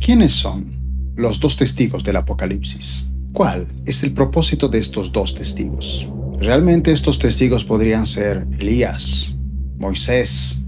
¿Quiénes son los dos testigos del Apocalipsis? ¿Cuál es el propósito de estos dos testigos? ¿Realmente estos testigos podrían ser Elías, Moisés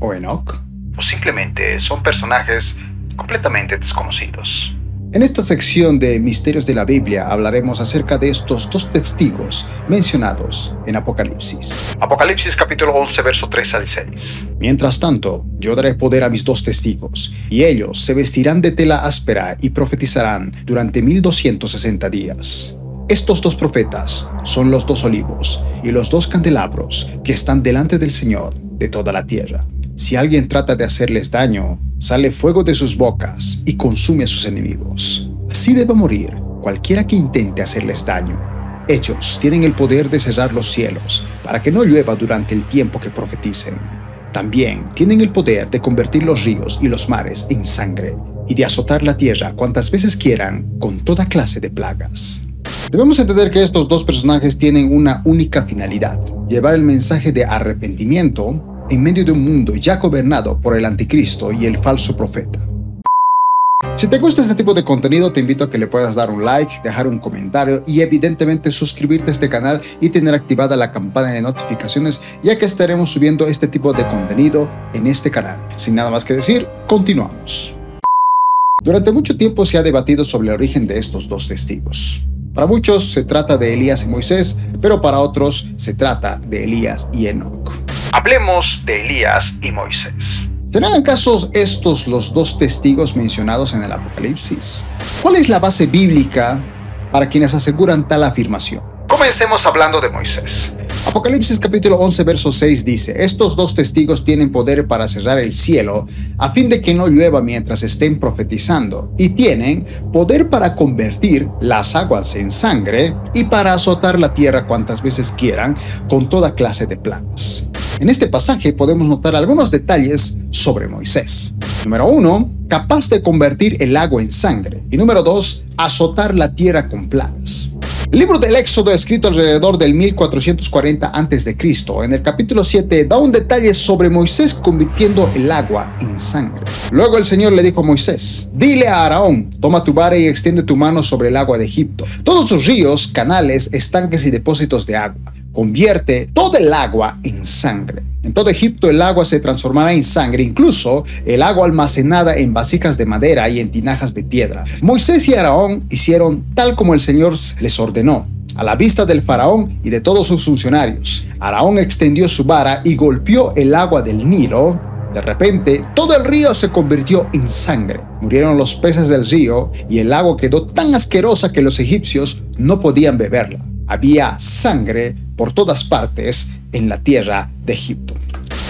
o Enoch? ¿O simplemente son personajes completamente desconocidos? En esta sección de Misterios de la Biblia hablaremos acerca de estos dos testigos mencionados en Apocalipsis. Apocalipsis capítulo 11, verso 3 al 6. Mientras tanto, yo daré poder a mis dos testigos, y ellos se vestirán de tela áspera y profetizarán durante 1260 días. Estos dos profetas son los dos olivos y los dos candelabros que están delante del Señor de toda la tierra. Si alguien trata de hacerles daño, sale fuego de sus bocas y consume a sus enemigos. Así debe morir cualquiera que intente hacerles daño. Ellos tienen el poder de cerrar los cielos para que no llueva durante el tiempo que profeticen. También tienen el poder de convertir los ríos y los mares en sangre y de azotar la tierra cuantas veces quieran con toda clase de plagas. Debemos entender que estos dos personajes tienen una única finalidad, llevar el mensaje de arrepentimiento en medio de un mundo ya gobernado por el anticristo y el falso profeta. Si te gusta este tipo de contenido, te invito a que le puedas dar un like, dejar un comentario y evidentemente suscribirte a este canal y tener activada la campana de notificaciones, ya que estaremos subiendo este tipo de contenido en este canal. Sin nada más que decir, continuamos. Durante mucho tiempo se ha debatido sobre el origen de estos dos testigos. Para muchos se trata de Elías y Moisés, pero para otros se trata de Elías y Enoch. Hablemos de Elías y Moisés. ¿Serán acaso estos los dos testigos mencionados en el Apocalipsis? ¿Cuál es la base bíblica para quienes aseguran tal afirmación? Comencemos hablando de Moisés. Apocalipsis capítulo 11 verso 6 dice, estos dos testigos tienen poder para cerrar el cielo a fin de que no llueva mientras estén profetizando y tienen poder para convertir las aguas en sangre y para azotar la tierra cuantas veces quieran con toda clase de plagas. En este pasaje podemos notar algunos detalles sobre Moisés. Número uno, capaz de convertir el agua en sangre. Y número dos, azotar la tierra con plagas. El libro del Éxodo, escrito alrededor del 1440 a.C., en el capítulo 7, da un detalle sobre Moisés convirtiendo el agua en sangre. Luego el Señor le dijo a Moisés, dile a Araón, toma tu vara y extiende tu mano sobre el agua de Egipto. Todos sus ríos, canales, estanques y depósitos de agua. Convierte todo el agua en sangre. En todo Egipto el agua se transformará en sangre, incluso el agua almacenada en vasijas de madera y en tinajas de piedra. Moisés y Araón hicieron tal como el Señor les ordenó, a la vista del faraón y de todos sus funcionarios. Araón extendió su vara y golpeó el agua del Nilo. De repente, todo el río se convirtió en sangre. Murieron los peces del río y el agua quedó tan asquerosa que los egipcios no podían beberla. Había sangre por todas partes en la tierra de Egipto.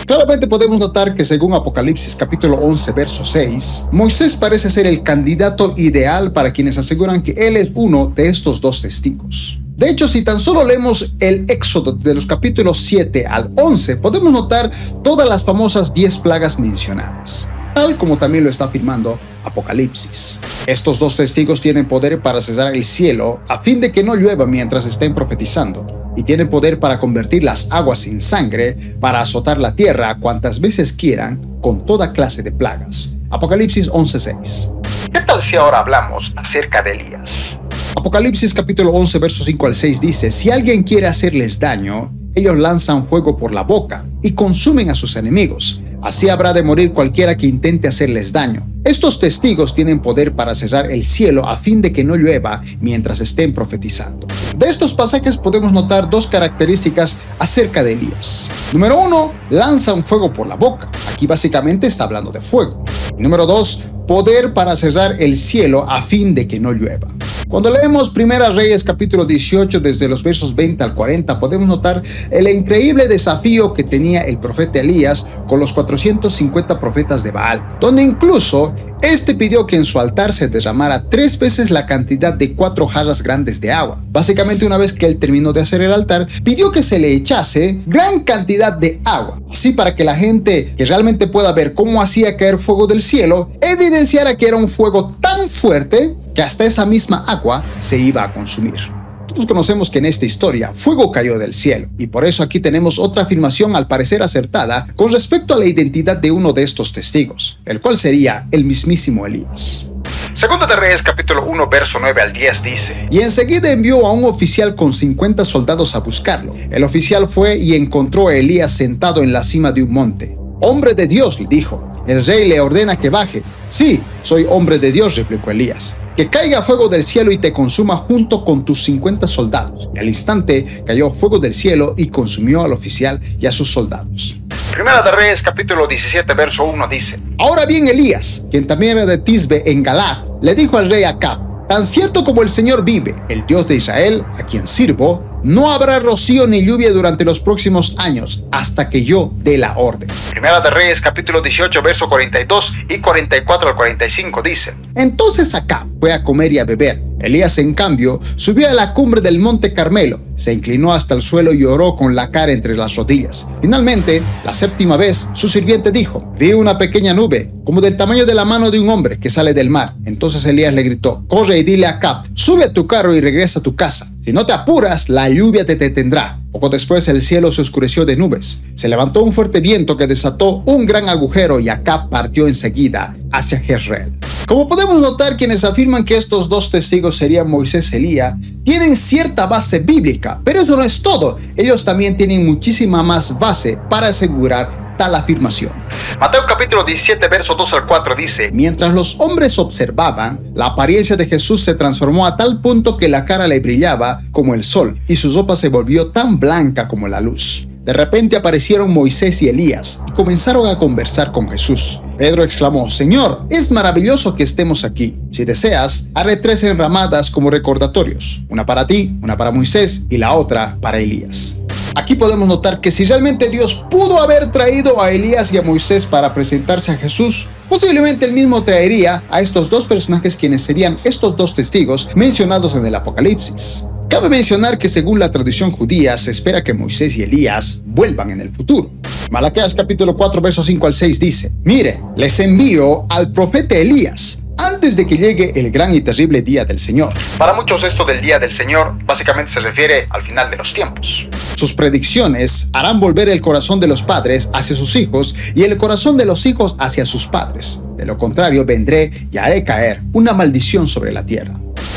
Claramente podemos notar que según Apocalipsis capítulo 11 verso 6, Moisés parece ser el candidato ideal para quienes aseguran que él es uno de estos dos testigos. De hecho, si tan solo leemos el Éxodo de los capítulos 7 al 11, podemos notar todas las famosas 10 plagas mencionadas tal como también lo está afirmando Apocalipsis. Estos dos testigos tienen poder para cesar el cielo a fin de que no llueva mientras estén profetizando, y tienen poder para convertir las aguas en sangre, para azotar la tierra cuantas veces quieran con toda clase de plagas. Apocalipsis 11:6. ¿Qué tal si ahora hablamos acerca de Elías? Apocalipsis capítulo 11 versos 5 al 6 dice, si alguien quiere hacerles daño, ellos lanzan fuego por la boca y consumen a sus enemigos. Así habrá de morir cualquiera que intente hacerles daño. Estos testigos tienen poder para cerrar el cielo a fin de que no llueva mientras estén profetizando. De estos pasajes podemos notar dos características acerca de Elías. Número uno, lanza un fuego por la boca. Aquí básicamente está hablando de fuego. Número dos, poder para cerrar el cielo a fin de que no llueva. Cuando leemos Primera Reyes capítulo 18 desde los versos 20 al 40 podemos notar el increíble desafío que tenía el profeta Elías con los 450 profetas de Baal, donde incluso este pidió que en su altar se derramara tres veces la cantidad de cuatro jarras grandes de agua. Básicamente una vez que él terminó de hacer el altar, pidió que se le echase gran cantidad de agua, así para que la gente que realmente pueda ver cómo hacía caer fuego del cielo, evidenciara que era un fuego tan fuerte que hasta esa misma agua se iba a consumir. Todos conocemos que en esta historia fuego cayó del cielo, y por eso aquí tenemos otra afirmación al parecer acertada con respecto a la identidad de uno de estos testigos, el cual sería el mismísimo Elías. Segundo de Reyes capítulo 1 verso 9 al 10 dice, Y enseguida envió a un oficial con 50 soldados a buscarlo. El oficial fue y encontró a Elías sentado en la cima de un monte. Hombre de Dios, le dijo, el rey le ordena que baje. Sí, soy hombre de Dios, replicó Elías. Que caiga fuego del cielo y te consuma junto con tus 50 soldados. Y al instante cayó fuego del cielo y consumió al oficial y a sus soldados. Primera de Reyes, capítulo 17, verso 1 dice: Ahora bien, Elías, quien también era de Tisbe en Galat, le dijo al rey Acab: Tan cierto como el Señor vive, el Dios de Israel, a quien sirvo, no habrá rocío ni lluvia durante los próximos años hasta que yo dé la orden. Primera de Reyes capítulo 18 verso 42 y 44 al 45 dice. Entonces acá fue a comer y a beber. Elías en cambio subió a la cumbre del monte Carmelo, se inclinó hasta el suelo y oró con la cara entre las rodillas. Finalmente, la séptima vez, su sirviente dijo, vi una pequeña nube, como del tamaño de la mano de un hombre que sale del mar. Entonces Elías le gritó, corre y dile a Acab, sube a tu carro y regresa a tu casa. Si no te apuras, la lluvia te detendrá. Poco después el cielo se oscureció de nubes. Se levantó un fuerte viento que desató un gran agujero y acá partió enseguida hacia Jezreel. Como podemos notar, quienes afirman que estos dos testigos serían Moisés y Elías tienen cierta base bíblica, pero eso no es todo. Ellos también tienen muchísima más base para asegurar tal afirmación. Mateo capítulo 17, verso 2 al 4 dice, Mientras los hombres observaban, la apariencia de Jesús se transformó a tal punto que la cara le brillaba como el sol y su ropa se volvió tan blanca como la luz. De repente aparecieron Moisés y Elías y comenzaron a conversar con Jesús. Pedro exclamó, Señor, es maravilloso que estemos aquí. Si deseas, haré tres enramadas como recordatorios, una para ti, una para Moisés y la otra para Elías. Aquí podemos notar que si realmente Dios pudo haber traído a Elías y a Moisés para presentarse a Jesús, posiblemente él mismo traería a estos dos personajes quienes serían estos dos testigos mencionados en el Apocalipsis. Cabe mencionar que según la tradición judía se espera que Moisés y Elías vuelvan en el futuro. Malaquías capítulo 4 versos 5 al 6 dice, Mire, les envío al profeta Elías antes de que llegue el gran y terrible día del Señor. Para muchos esto del día del Señor básicamente se refiere al final de los tiempos. Sus predicciones harán volver el corazón de los padres hacia sus hijos y el corazón de los hijos hacia sus padres. De lo contrario, vendré y haré caer una maldición sobre la tierra.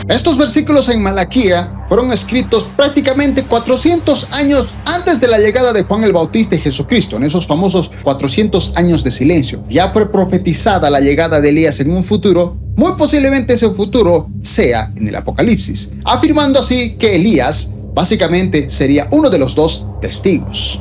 Estos versículos en Malaquía fueron escritos prácticamente 400 años antes de la llegada de Juan el Bautista y Jesucristo, en esos famosos 400 años de silencio. Ya fue profetizada la llegada de Elías en un futuro, muy posiblemente ese futuro sea en el Apocalipsis, afirmando así que Elías básicamente sería uno de los dos testigos.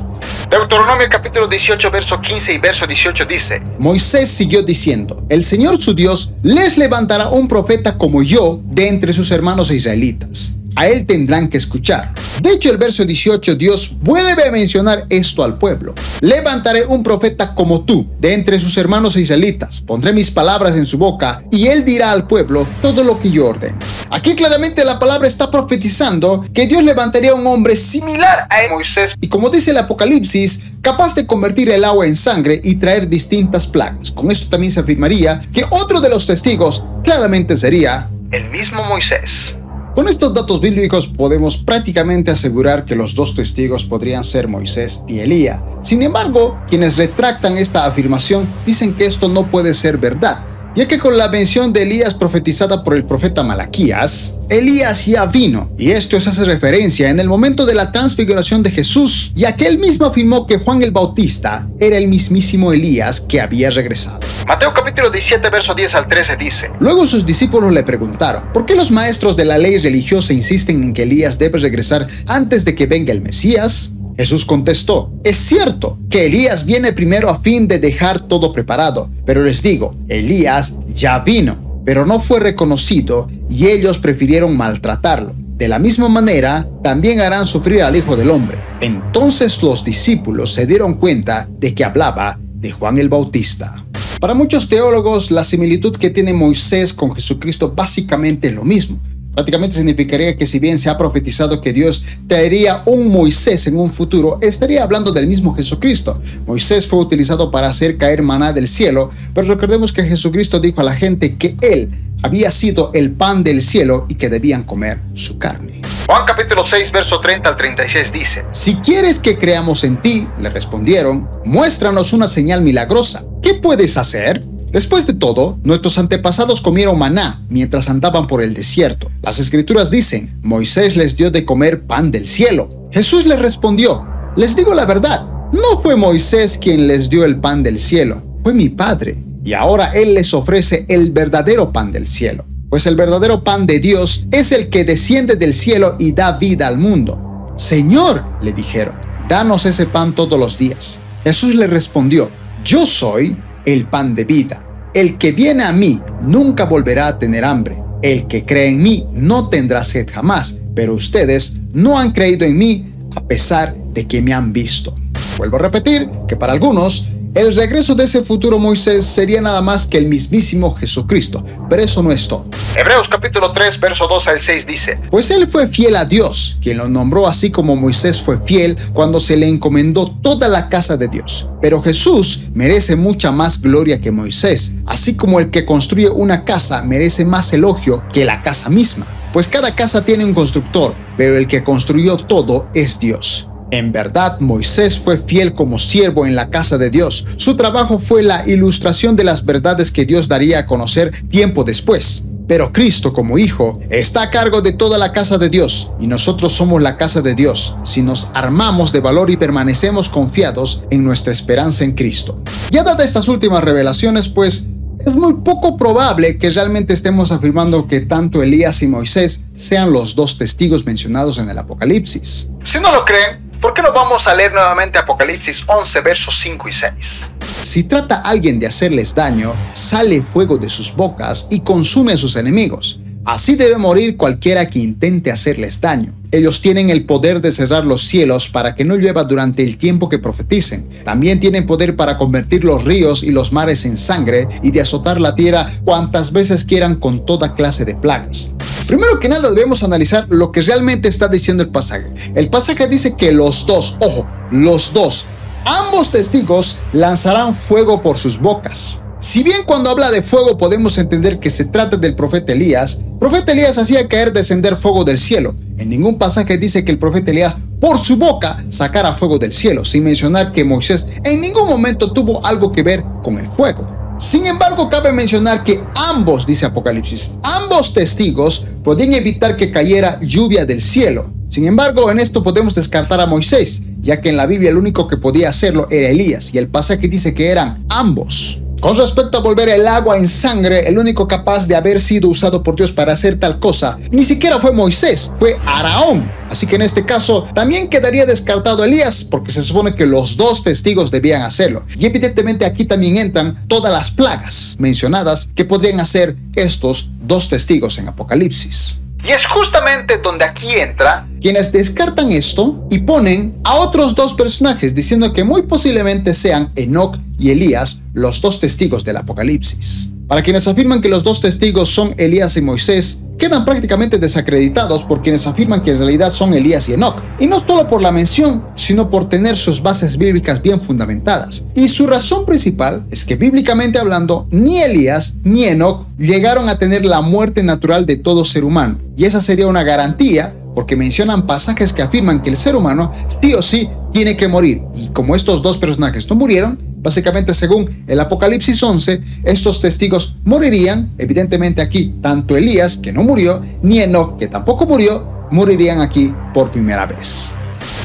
Deuteronomio capítulo 18, verso 15 y verso 18 dice, Moisés siguió diciendo, el Señor su Dios les levantará un profeta como yo de entre sus hermanos israelitas a él tendrán que escuchar. De hecho, el verso 18, Dios vuelve a mencionar esto al pueblo. Levantaré un profeta como tú, de entre sus hermanos israelitas. Pondré mis palabras en su boca, y él dirá al pueblo todo lo que yo ordene. Aquí claramente la palabra está profetizando que Dios levantaría un hombre similar a Moisés, y como dice el Apocalipsis, capaz de convertir el agua en sangre y traer distintas plagas. Con esto también se afirmaría que otro de los testigos claramente sería el mismo Moisés. Con estos datos bíblicos podemos prácticamente asegurar que los dos testigos podrían ser Moisés y Elías. Sin embargo, quienes retractan esta afirmación dicen que esto no puede ser verdad, ya que con la mención de Elías profetizada por el profeta Malaquías, Elías ya vino, y esto se hace referencia en el momento de la transfiguración de Jesús, ya que él mismo afirmó que Juan el Bautista era el mismísimo Elías que había regresado. Mateo capítulo 17, verso 10 al 13 dice, Luego sus discípulos le preguntaron, ¿por qué los maestros de la ley religiosa insisten en que Elías debe regresar antes de que venga el Mesías? Jesús contestó, es cierto que Elías viene primero a fin de dejar todo preparado, pero les digo, Elías ya vino, pero no fue reconocido y ellos prefirieron maltratarlo. De la misma manera, también harán sufrir al Hijo del Hombre. Entonces los discípulos se dieron cuenta de que hablaba de Juan el Bautista. Para muchos teólogos, la similitud que tiene Moisés con Jesucristo básicamente es lo mismo. Prácticamente significaría que si bien se ha profetizado que Dios traería un Moisés en un futuro, estaría hablando del mismo Jesucristo. Moisés fue utilizado para hacer caer maná del cielo, pero recordemos que Jesucristo dijo a la gente que Él había sido el pan del cielo y que debían comer su carne. Juan capítulo 6, verso 30 al 36 dice, Si quieres que creamos en ti, le respondieron, muéstranos una señal milagrosa. ¿Qué puedes hacer? Después de todo, nuestros antepasados comieron maná mientras andaban por el desierto. Las escrituras dicen, Moisés les dio de comer pan del cielo. Jesús les respondió, les digo la verdad, no fue Moisés quien les dio el pan del cielo, fue mi Padre. Y ahora Él les ofrece el verdadero pan del cielo. Pues el verdadero pan de Dios es el que desciende del cielo y da vida al mundo. Señor, le dijeron, danos ese pan todos los días. Jesús le respondió, yo soy el pan de vida. El que viene a mí nunca volverá a tener hambre. El que cree en mí no tendrá sed jamás. Pero ustedes no han creído en mí a pesar de que me han visto. Vuelvo a repetir que para algunos el regreso de ese futuro Moisés sería nada más que el mismísimo Jesucristo, pero eso no es todo. Hebreos capítulo 3, verso 2 al 6 dice, Pues él fue fiel a Dios, quien lo nombró así como Moisés fue fiel cuando se le encomendó toda la casa de Dios. Pero Jesús merece mucha más gloria que Moisés, así como el que construye una casa merece más elogio que la casa misma. Pues cada casa tiene un constructor, pero el que construyó todo es Dios. En verdad, Moisés fue fiel como siervo en la casa de Dios. Su trabajo fue la ilustración de las verdades que Dios daría a conocer tiempo después. Pero Cristo como Hijo está a cargo de toda la casa de Dios y nosotros somos la casa de Dios si nos armamos de valor y permanecemos confiados en nuestra esperanza en Cristo. Ya dadas estas últimas revelaciones, pues es muy poco probable que realmente estemos afirmando que tanto Elías y Moisés sean los dos testigos mencionados en el Apocalipsis. Si no lo creen, ¿Por qué no vamos a leer nuevamente Apocalipsis 11, versos 5 y 6? Si trata alguien de hacerles daño, sale fuego de sus bocas y consume a sus enemigos. Así debe morir cualquiera que intente hacerles daño. Ellos tienen el poder de cerrar los cielos para que no llueva durante el tiempo que profeticen. También tienen poder para convertir los ríos y los mares en sangre y de azotar la tierra cuantas veces quieran con toda clase de plagas. Primero que nada debemos analizar lo que realmente está diciendo el pasaje. El pasaje dice que los dos, ojo, los dos, ambos testigos lanzarán fuego por sus bocas. Si bien cuando habla de fuego podemos entender que se trata del profeta Elías, el profeta Elías hacía caer descender fuego del cielo. En ningún pasaje dice que el profeta Elías por su boca sacara fuego del cielo, sin mencionar que Moisés en ningún momento tuvo algo que ver con el fuego. Sin embargo, cabe mencionar que ambos, dice Apocalipsis, ambos testigos podían evitar que cayera lluvia del cielo. Sin embargo, en esto podemos descartar a Moisés, ya que en la Biblia el único que podía hacerlo era Elías, y el pasaje dice que eran ambos. Con respecto a volver el agua en sangre, el único capaz de haber sido usado por Dios para hacer tal cosa, ni siquiera fue Moisés, fue Araón. Así que en este caso también quedaría descartado Elías, porque se supone que los dos testigos debían hacerlo. Y evidentemente aquí también entran todas las plagas mencionadas que podrían hacer estos dos testigos en Apocalipsis. Y es justamente donde aquí entra quienes descartan esto y ponen a otros dos personajes diciendo que muy posiblemente sean Enoch y Elías los dos testigos del Apocalipsis. Para quienes afirman que los dos testigos son Elías y Moisés, quedan prácticamente desacreditados por quienes afirman que en realidad son Elías y Enoch. Y no solo por la mención, sino por tener sus bases bíblicas bien fundamentadas. Y su razón principal es que bíblicamente hablando, ni Elías ni Enoch llegaron a tener la muerte natural de todo ser humano. Y esa sería una garantía porque mencionan pasajes que afirman que el ser humano sí o sí tiene que morir. Y como estos dos personajes no murieron, Básicamente, según el Apocalipsis 11, estos testigos morirían, evidentemente aquí, tanto Elías, que no murió, ni Enoch, que tampoco murió, morirían aquí por primera vez.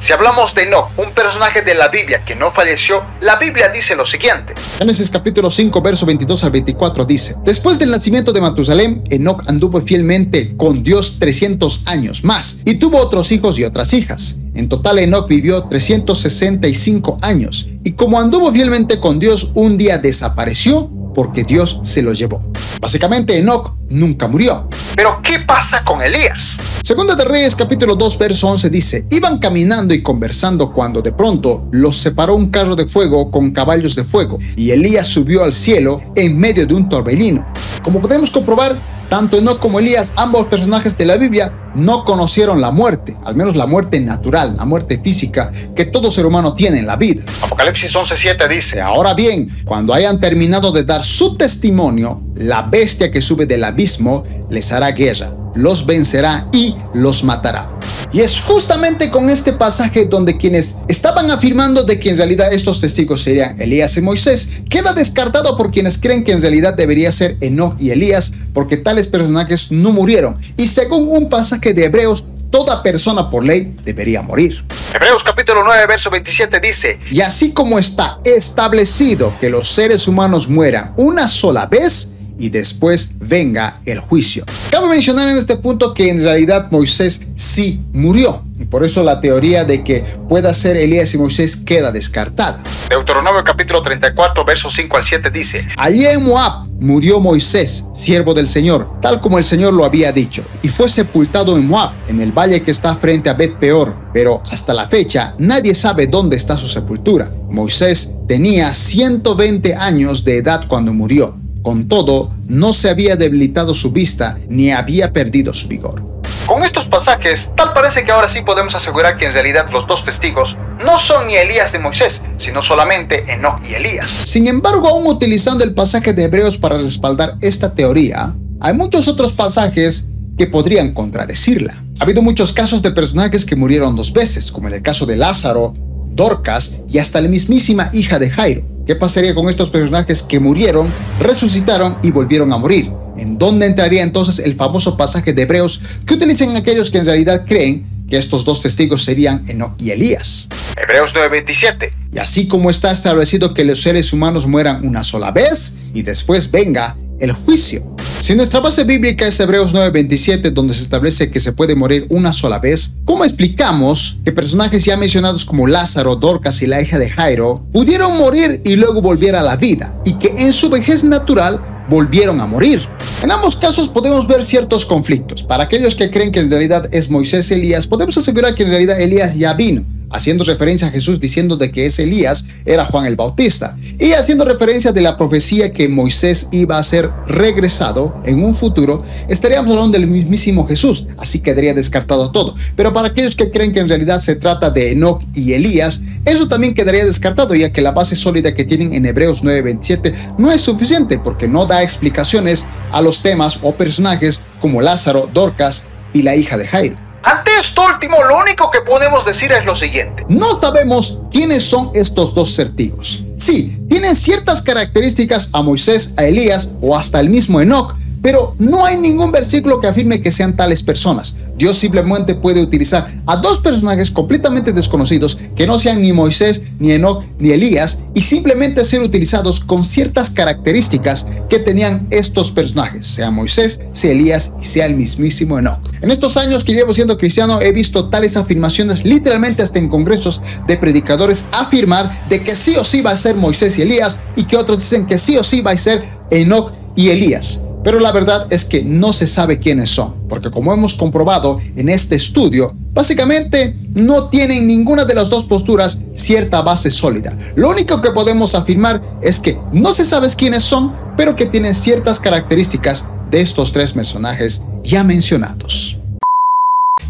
Si hablamos de Enoch, un personaje de la Biblia que no falleció, la Biblia dice lo siguiente. Génesis capítulo 5, verso 22 al 24 dice, Después del nacimiento de Matusalem, Enoch anduvo fielmente con Dios 300 años más y tuvo otros hijos y otras hijas. En total Enoch vivió 365 años y como anduvo fielmente con Dios, un día desapareció porque Dios se lo llevó. Básicamente Enoch nunca murió. Pero ¿qué pasa con Elías? Segunda de Reyes capítulo 2 verso 11 dice, iban caminando y conversando cuando de pronto los separó un carro de fuego con caballos de fuego y Elías subió al cielo en medio de un torbellino. Como podemos comprobar, tanto Enoch como Elías, ambos personajes de la Biblia, no conocieron la muerte, al menos la muerte natural, la muerte física que todo ser humano tiene en la vida. Apocalipsis 11:7 dice, Ahora bien, cuando hayan terminado de dar su testimonio, la bestia que sube del abismo les hará guerra, los vencerá y los matará. Y es justamente con este pasaje donde quienes estaban afirmando de que en realidad estos testigos serían Elías y Moisés, queda descartado por quienes creen que en realidad debería ser Enoch y Elías, porque tales personajes no murieron. Y según un pasaje de Hebreos, toda persona por ley debería morir. Hebreos capítulo 9, verso 27 dice, Y así como está establecido que los seres humanos mueran una sola vez, y después venga el juicio. Cabe mencionar en este punto que en realidad Moisés sí murió. Y por eso la teoría de que pueda ser Elías y Moisés queda descartada. Deuteronomio capítulo 34, versos 5 al 7 dice, Allí en Moab murió Moisés, siervo del Señor, tal como el Señor lo había dicho, y fue sepultado en Moab, en el valle que está frente a Bet Peor, pero hasta la fecha nadie sabe dónde está su sepultura. Moisés tenía 120 años de edad cuando murió. Con todo, no se había debilitado su vista ni había perdido su vigor. Con estos pasajes, tal parece que ahora sí podemos asegurar que en realidad los dos testigos no son ni Elías de Moisés, sino solamente Enoch y Elías. Sin embargo, aún utilizando el pasaje de Hebreos para respaldar esta teoría, hay muchos otros pasajes que podrían contradecirla. Ha habido muchos casos de personajes que murieron dos veces, como en el caso de Lázaro, Dorcas y hasta la mismísima hija de Jairo. ¿Qué pasaría con estos personajes que murieron, resucitaron y volvieron a morir? ¿En dónde entraría entonces el famoso pasaje de Hebreos que utilizan aquellos que en realidad creen que estos dos testigos serían Enoch y Elías? Hebreos 9:27. Y así como está establecido que los seres humanos mueran una sola vez y después venga el juicio. Si nuestra base bíblica es Hebreos 9:27, donde se establece que se puede morir una sola vez, ¿cómo explicamos que personajes ya mencionados como Lázaro, Dorcas y la hija de Jairo pudieron morir y luego volver a la vida, y que en su vejez natural volvieron a morir? En ambos casos podemos ver ciertos conflictos. Para aquellos que creen que en realidad es Moisés Elías, podemos asegurar que en realidad Elías ya vino haciendo referencia a Jesús diciendo de que ese Elías era Juan el Bautista y haciendo referencia de la profecía que Moisés iba a ser regresado en un futuro, estaríamos hablando del mismísimo Jesús, así quedaría descartado todo. Pero para aquellos que creen que en realidad se trata de Enoch y Elías, eso también quedaría descartado ya que la base sólida que tienen en Hebreos 9:27 no es suficiente porque no da explicaciones a los temas o personajes como Lázaro, Dorcas y la hija de Jairo. Ante esto último, lo único que podemos decir es lo siguiente. No sabemos quiénes son estos dos certigos. Sí, tienen ciertas características a Moisés, a Elías o hasta el mismo Enoch, pero no hay ningún versículo que afirme que sean tales personas. Dios simplemente puede utilizar a dos personajes completamente desconocidos que no sean ni Moisés, ni Enoch, ni Elías y simplemente ser utilizados con ciertas características que tenían estos personajes, sea Moisés, sea Elías y sea el mismísimo Enoch. En estos años que llevo siendo cristiano he visto tales afirmaciones literalmente hasta en congresos de predicadores afirmar de que sí o sí va a ser Moisés y Elías y que otros dicen que sí o sí va a ser Enoch y Elías. Pero la verdad es que no se sabe quiénes son, porque como hemos comprobado en este estudio, básicamente no tienen ninguna de las dos posturas cierta base sólida. Lo único que podemos afirmar es que no se sabe quiénes son, pero que tienen ciertas características de estos tres personajes ya mencionados.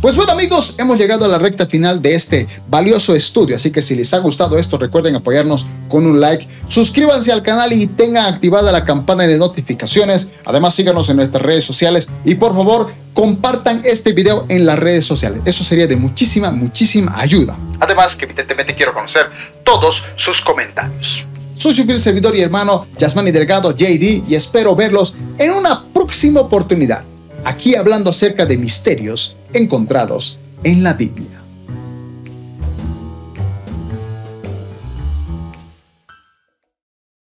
Pues bueno amigos, hemos llegado a la recta final de este valioso estudio, así que si les ha gustado esto recuerden apoyarnos con un like, suscríbanse al canal y tengan activada la campana de notificaciones, además síganos en nuestras redes sociales y por favor compartan este video en las redes sociales, eso sería de muchísima, muchísima ayuda. Además que evidentemente quiero conocer todos sus comentarios. Soy su fiel servidor y hermano Yasmani Delgado JD y espero verlos en una próxima oportunidad aquí hablando acerca de misterios encontrados en la Biblia.